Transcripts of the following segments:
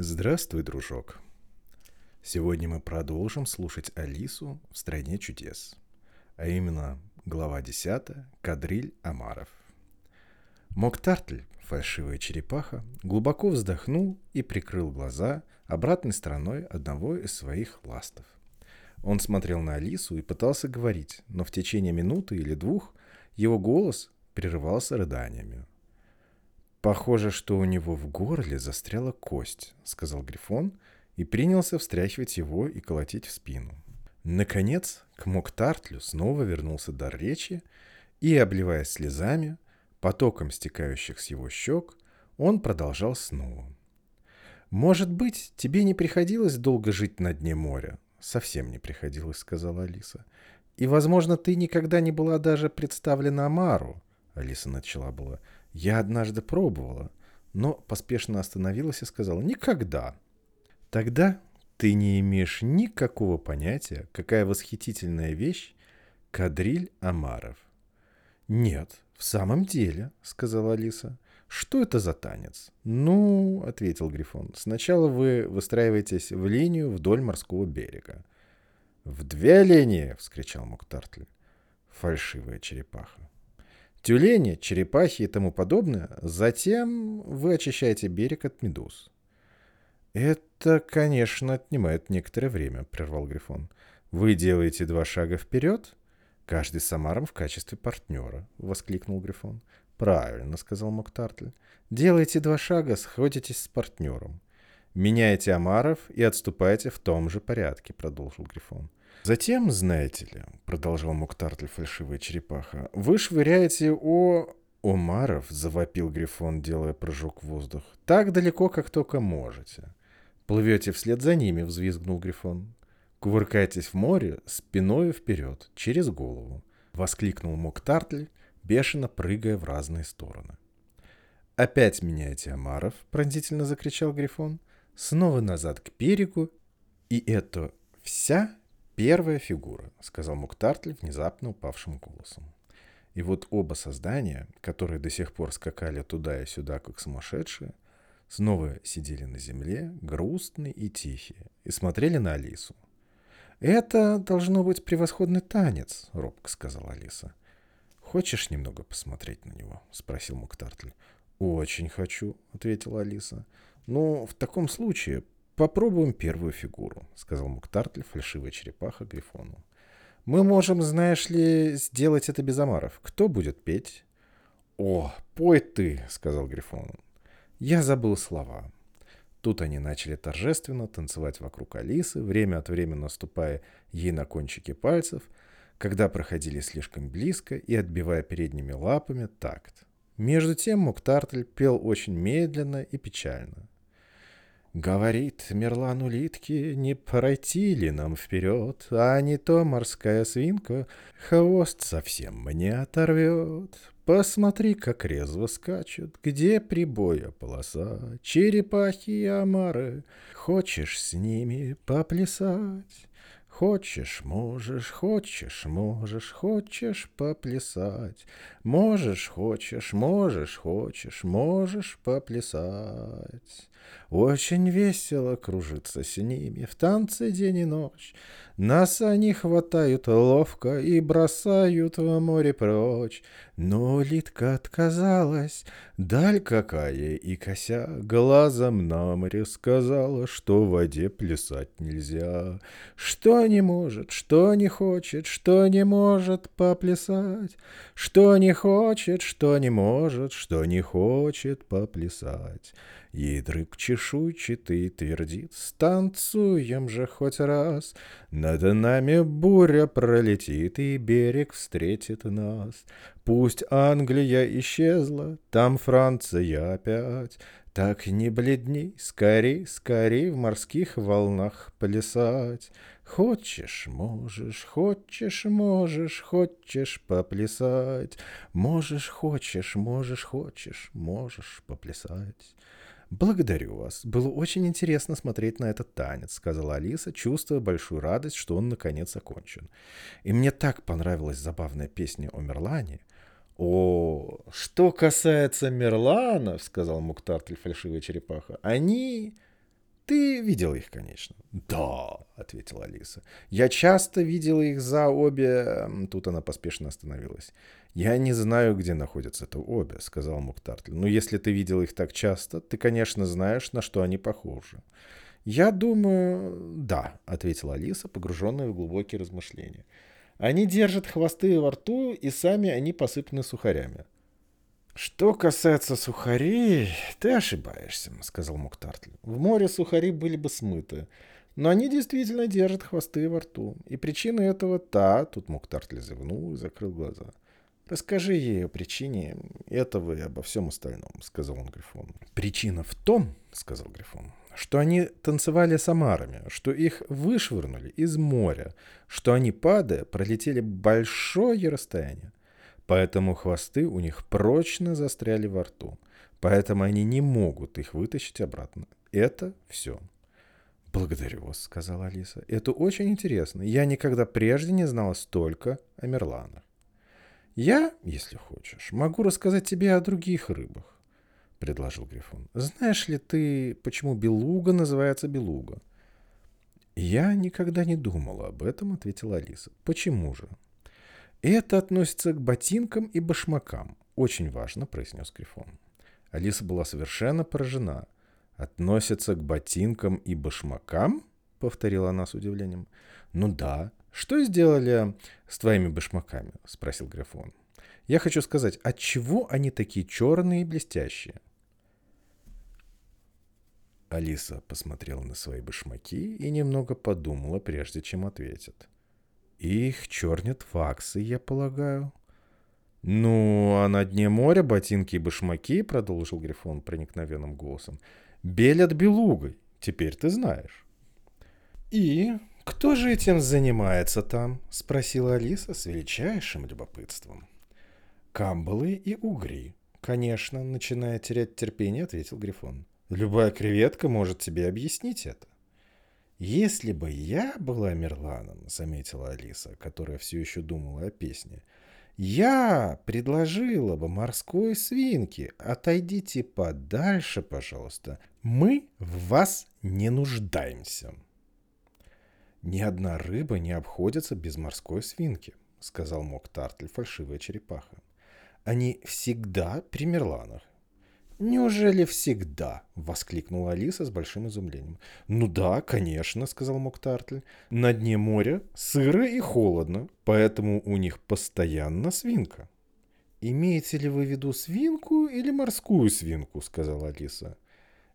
Здравствуй, дружок. Сегодня мы продолжим слушать Алису в «Стране чудес», а именно глава 10 «Кадриль Амаров». Моктартль, фальшивая черепаха, глубоко вздохнул и прикрыл глаза обратной стороной одного из своих ластов. Он смотрел на Алису и пытался говорить, но в течение минуты или двух его голос прерывался рыданиями. «Похоже, что у него в горле застряла кость», — сказал Грифон и принялся встряхивать его и колотить в спину. Наконец, к Моктартлю снова вернулся дар речи, и, обливаясь слезами, потоком стекающих с его щек, он продолжал снова. «Может быть, тебе не приходилось долго жить на дне моря?» «Совсем не приходилось», — сказала Алиса. «И, возможно, ты никогда не была даже представлена Амару», — Алиса начала была. «Я однажды пробовала, но поспешно остановилась и сказала «никогда». «Тогда ты не имеешь никакого понятия, какая восхитительная вещь кадриль Амаров». «Нет, в самом деле», — сказала Алиса. «Что это за танец?» «Ну», — ответил Грифон, — «сначала вы выстраиваетесь в линию вдоль морского берега». «В две линии!» — вскричал Муктартли. Фальшивая черепаха. Тюлени, черепахи и тому подобное. Затем вы очищаете берег от медуз. «Это, конечно, отнимает некоторое время», — прервал Грифон. «Вы делаете два шага вперед, каждый с Амаром в качестве партнера», — воскликнул Грифон. «Правильно», — сказал Моктартль. «Делайте два шага, сходитесь с партнером. Меняете Амаров и отступаете в том же порядке», — продолжил Грифон. «Затем, знаете ли», — продолжал Моктартль фальшивая черепаха, «вы швыряете о...» «Омаров», — завопил Грифон, делая прыжок в воздух, — «так далеко, как только можете». «Плывете вслед за ними», — взвизгнул Грифон. «Кувыркайтесь в море спиной вперед, через голову», — воскликнул Моктартль, бешено прыгая в разные стороны. «Опять меняете омаров!» — пронзительно закричал Грифон. «Снова назад к берегу. И это вся первая фигура», — сказал Муктартль внезапно упавшим голосом. И вот оба создания, которые до сих пор скакали туда и сюда, как сумасшедшие, снова сидели на земле, грустные и тихие, и смотрели на Алису. «Это должно быть превосходный танец», — робко сказала Алиса. «Хочешь немного посмотреть на него?» — спросил Муктартли. «Очень хочу», — ответила Алиса. «Ну, в таком случае попробуем первую фигуру», — сказал Муктартли, фальшивая черепаха Грифону. «Мы можем, знаешь ли, сделать это без омаров. Кто будет петь?» «О, пой ты», — сказал Грифон. Я забыл слова. Тут они начали торжественно танцевать вокруг Алисы, время от времени наступая ей на кончики пальцев — когда проходили слишком близко и отбивая передними лапами такт. Между тем Муктартль пел очень медленно и печально. Говорит Мерлан улитки, не пройти ли нам вперед, а не то морская свинка хвост совсем мне оторвет. Посмотри, как резво скачут, где прибоя полоса, черепахи и омары, хочешь с ними поплясать? Хочешь, можешь, хочешь, можешь, хочешь поплясать. Можешь, хочешь, можешь, хочешь, можешь поплясать. Очень весело кружиться с ними в танце день и ночь. Нас они хватают ловко и бросают в море прочь. Но Литка отказалась, даль какая и кося, Глазом на море сказала, что в воде плясать нельзя. Что не может, что не хочет, что не может поплясать, Что не хочет, что не может, что не хочет поплясать. Ядрык чешуйчатый твердит, станцуем же хоть раз. Над нами буря пролетит, и берег встретит нас. Пусть Англия исчезла, там Франция опять. Так не бледней, скорей, скорей в морских волнах плясать. Хочешь, можешь, хочешь, можешь, хочешь поплясать. Можешь, хочешь, можешь, хочешь, можешь поплясать. «Благодарю вас. Было очень интересно смотреть на этот танец», — сказала Алиса, чувствуя большую радость, что он наконец окончен. «И мне так понравилась забавная песня о Мерлане». «О, что касается Мерланов», — сказал Муктартель фальшивая черепаха, — «они Ты видела их, конечно. Да, ответила Алиса. Я часто видела их за обе... Тут она поспешно остановилась. Я не знаю, где находятся это обе, сказал Муктартль. Но если ты видела их так часто, ты, конечно, знаешь, на что они похожи. Я думаю, да, ответила Алиса, погруженная в глубокие размышления. Они держат хвосты во рту, и сами они посыпаны сухарями. «Что касается сухарей, ты ошибаешься», — сказал Муктартль. «В море сухари были бы смыты, но они действительно держат хвосты во рту. И причина этого та...» Тут Муктартль зевнул и закрыл глаза. «Расскажи ей о причине этого и обо всем остальном», — сказал он Грифону. «Причина в том, — сказал Грифон, — что они танцевали с омарами, что их вышвырнули из моря, что они, падая, пролетели большое расстояние. Поэтому хвосты у них прочно застряли во рту. Поэтому они не могут их вытащить обратно. Это все. «Благодарю вас», — сказала Алиса. «Это очень интересно. Я никогда прежде не знала столько о мерланах. Я, если хочешь, могу рассказать тебе о других рыбах», — предложил Грифон. «Знаешь ли ты, почему белуга называется белуга?» «Я никогда не думала об этом», — ответила Алиса. «Почему же?» Это относится к ботинкам и башмакам. Очень важно, произнес Грифон. Алиса была совершенно поражена. Относится к ботинкам и башмакам? Повторила она с удивлением. Ну да. Что сделали с твоими башмаками? Спросил Грифон. Я хочу сказать, от чего они такие черные и блестящие? Алиса посмотрела на свои башмаки и немного подумала, прежде чем ответит. Их чернят ваксы, я полагаю. Ну, а на дне моря ботинки и башмаки, продолжил Грифон проникновенным голосом, белят белугой. Теперь ты знаешь. И кто же этим занимается там? Спросила Алиса с величайшим любопытством. Камбалы и угри. Конечно, начиная терять терпение, ответил Грифон. Любая креветка может тебе объяснить это. «Если бы я была Мерланом», — заметила Алиса, которая все еще думала о песне, «я предложила бы морской свинке, отойдите подальше, пожалуйста, мы в вас не нуждаемся». «Ни одна рыба не обходится без морской свинки», — сказал Мок Тартль, фальшивая черепаха. «Они всегда при Мерланах. «Неужели всегда?» — воскликнула Алиса с большим изумлением. «Ну да, конечно», — сказал Моктартль. «На дне моря сыро и холодно, поэтому у них постоянно свинка». «Имеете ли вы в виду свинку или морскую свинку?» — сказала Алиса.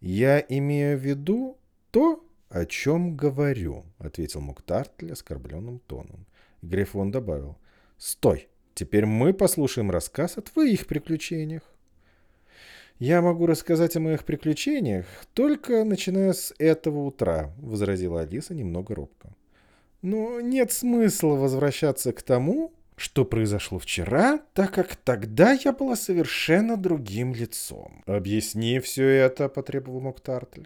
«Я имею в виду то, о чем говорю», — ответил Моктартль оскорбленным тоном. Грифон добавил. «Стой! Теперь мы послушаем рассказ о твоих приключениях». «Я могу рассказать о моих приключениях, только начиная с этого утра», — возразила Алиса немного робко. «Но нет смысла возвращаться к тому, что произошло вчера, так как тогда я была совершенно другим лицом». «Объясни все это», — потребовал Моктартль.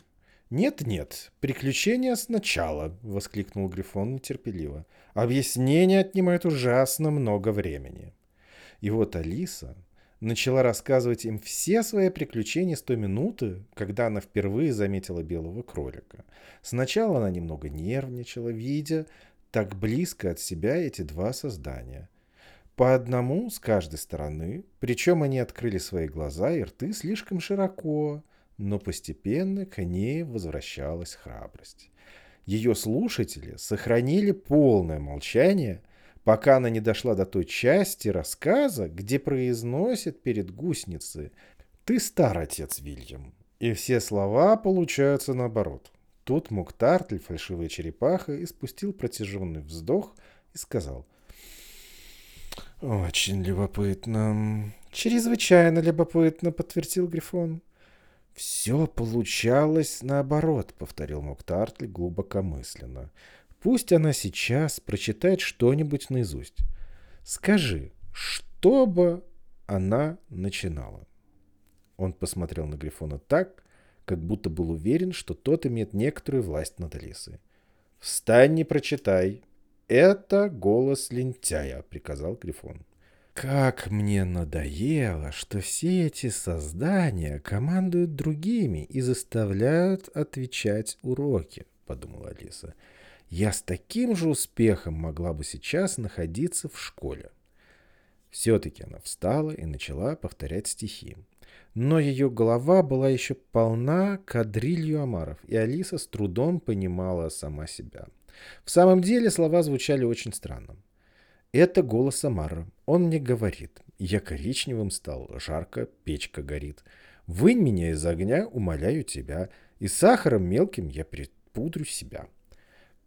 «Нет-нет, приключения сначала», — воскликнул Грифон нетерпеливо. «Объяснение отнимает ужасно много времени». И вот Алиса начала рассказывать им все свои приключения с той минуты, когда она впервые заметила белого кролика. Сначала она немного нервничала, видя так близко от себя эти два создания. По одному с каждой стороны, причем они открыли свои глаза и рты слишком широко, но постепенно к ней возвращалась храбрость. Ее слушатели сохранили полное молчание – пока она не дошла до той части рассказа, где произносит перед гусеницей «Ты стар, отец Вильям». И все слова получаются наоборот. Тут Муктартль, фальшивая черепаха, испустил протяженный вздох и сказал «Очень любопытно». «Чрезвычайно любопытно», — подтвердил Грифон. «Все получалось наоборот», — повторил Муктартль глубокомысленно. Пусть она сейчас прочитает что-нибудь наизусть. Скажи, что бы она начинала? Он посмотрел на Грифона так, как будто был уверен, что тот имеет некоторую власть над Алисой. «Встань и прочитай. Это голос лентяя», — приказал Грифон. Как мне надоело, что все эти создания командуют другими и заставляют отвечать уроки, подумала Алиса. Я с таким же успехом могла бы сейчас находиться в школе. Все-таки она встала и начала повторять стихи. Но ее голова была еще полна кадрилью омаров, и Алиса с трудом понимала сама себя. В самом деле слова звучали очень странно. Это голос Амара. Он мне говорит. Я коричневым стал, жарко, печка горит. Вынь меня из огня, умоляю тебя, и сахаром мелким я припудрю себя.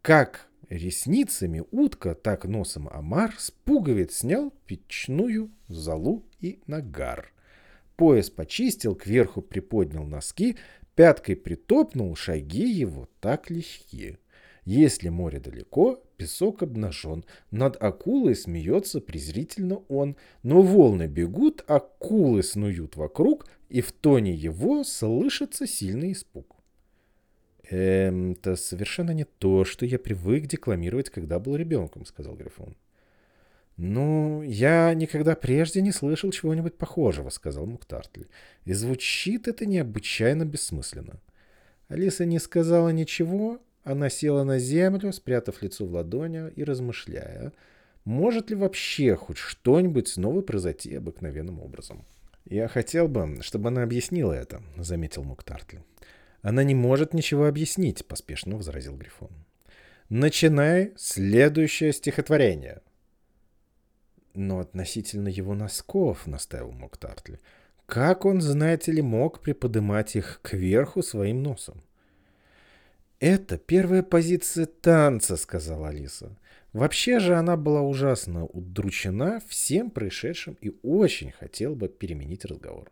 Как ресницами утка, так носом Амар с пуговиц снял печную залу и нагар. Пояс почистил, кверху приподнял носки, пяткой притопнул, шаги его так легкие. Если море далеко, песок обнажен, над акулой смеется презрительно он, но волны бегут, акулы снуют вокруг, и в тоне его слышится сильный испуг. «Эм, это совершенно не то, что я привык декламировать, когда был ребенком», — сказал Грифон. «Ну, я никогда прежде не слышал чего-нибудь похожего», — сказал Муктартль. «И звучит это необычайно бессмысленно». Алиса не сказала ничего, она села на землю, спрятав лицо в ладони и размышляя, может ли вообще хоть что-нибудь снова произойти обыкновенным образом. «Я хотел бы, чтобы она объяснила это», — заметил Муктартли. «Она не может ничего объяснить», — поспешно возразил Грифон. «Начинай следующее стихотворение». «Но относительно его носков», — наставил Муктартли, — «как он, знаете ли, мог приподнимать их кверху своим носом?» «Это первая позиция танца», — сказала Алиса. Вообще же она была ужасно удручена всем происшедшим и очень хотела бы переменить разговор.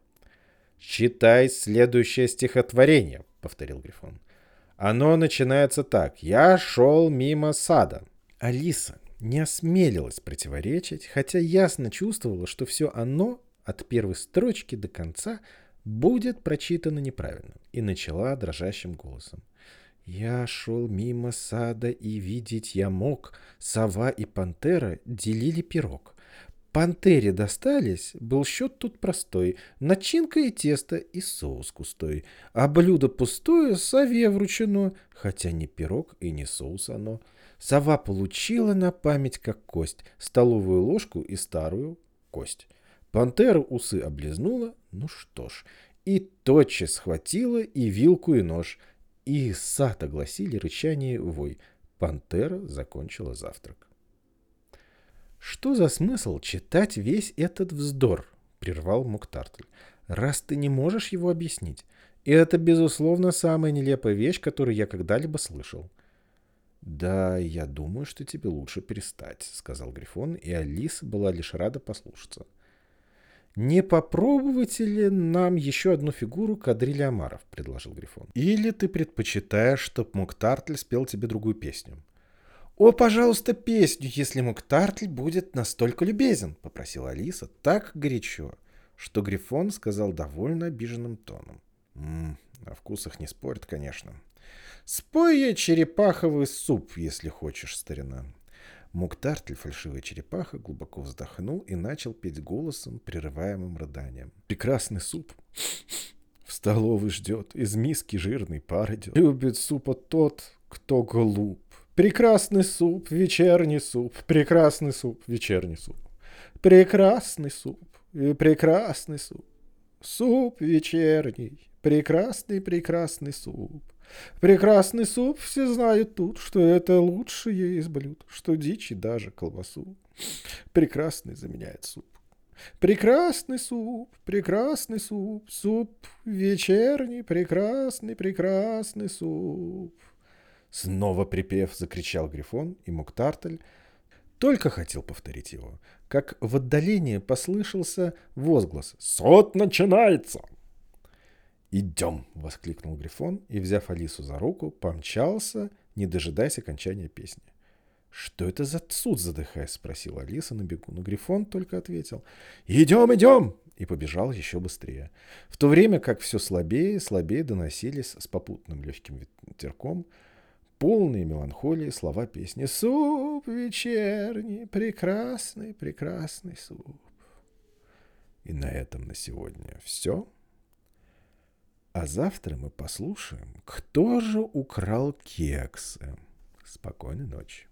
«Читай следующее стихотворение», — повторил Грифон. «Оно начинается так. Я шел мимо сада». Алиса не осмелилась противоречить, хотя ясно чувствовала, что все оно от первой строчки до конца будет прочитано неправильно, и начала дрожащим голосом. Я шел мимо сада, и видеть я мог. Сова и пантера делили пирог. Пантере достались, был счет тут простой. Начинка и тесто, и соус густой. А блюдо пустое сове вручено, хотя не пирог и не соус оно. Сова получила на память как кость, столовую ложку и старую кость. Пантера усы облизнула, ну что ж, и тотчас схватила и вилку, и нож — и сад огласили рычание вой. Пантера закончила завтрак. «Что за смысл читать весь этот вздор?» — прервал Муктартль. «Раз ты не можешь его объяснить. И это, безусловно, самая нелепая вещь, которую я когда-либо слышал». «Да, я думаю, что тебе лучше перестать», — сказал Грифон, и Алиса была лишь рада послушаться. «Не попробовать ли нам еще одну фигуру кадрили Амаров?» — предложил Грифон. «Или ты предпочитаешь, чтоб Муктартль спел тебе другую песню?» «О, пожалуйста, песню, если Муктартль будет настолько любезен!» — попросила Алиса так горячо, что Грифон сказал довольно обиженным тоном. «М -м, о вкусах не спорят, конечно. Спой я черепаховый суп, если хочешь, старина. Муктартль, фальшивая черепаха, глубоко вздохнул и начал петь голосом, прерываемым рыданием. «Прекрасный суп в столовой ждет, из миски жирный пар идет. Любит супа тот, кто глуп. Прекрасный суп, вечерний суп, прекрасный суп, вечерний суп. Прекрасный суп, и прекрасный суп. Суп вечерний, прекрасный, прекрасный суп. Прекрасный суп, все знают тут, что это лучшее из блюд, что дичь и даже колбасу. Прекрасный заменяет суп. Прекрасный суп, прекрасный суп, суп вечерний, прекрасный, прекрасный суп. Снова припев закричал Грифон, и Муктартель только хотел повторить его, как в отдалении послышался возглас «Сот начинается!» «Идем!» — воскликнул Грифон и, взяв Алису за руку, помчался, не дожидаясь окончания песни. «Что это за суд, задыхаясь?» — спросила Алиса на бегу, но Грифон только ответил «Идем, идем!» и побежал еще быстрее. В то время как все слабее и слабее доносились с попутным легким ветерком полные меланхолии слова песни «Суп вечерний, прекрасный, прекрасный суп». И на этом на сегодня все. А завтра мы послушаем, кто же украл кексы. Спокойной ночи.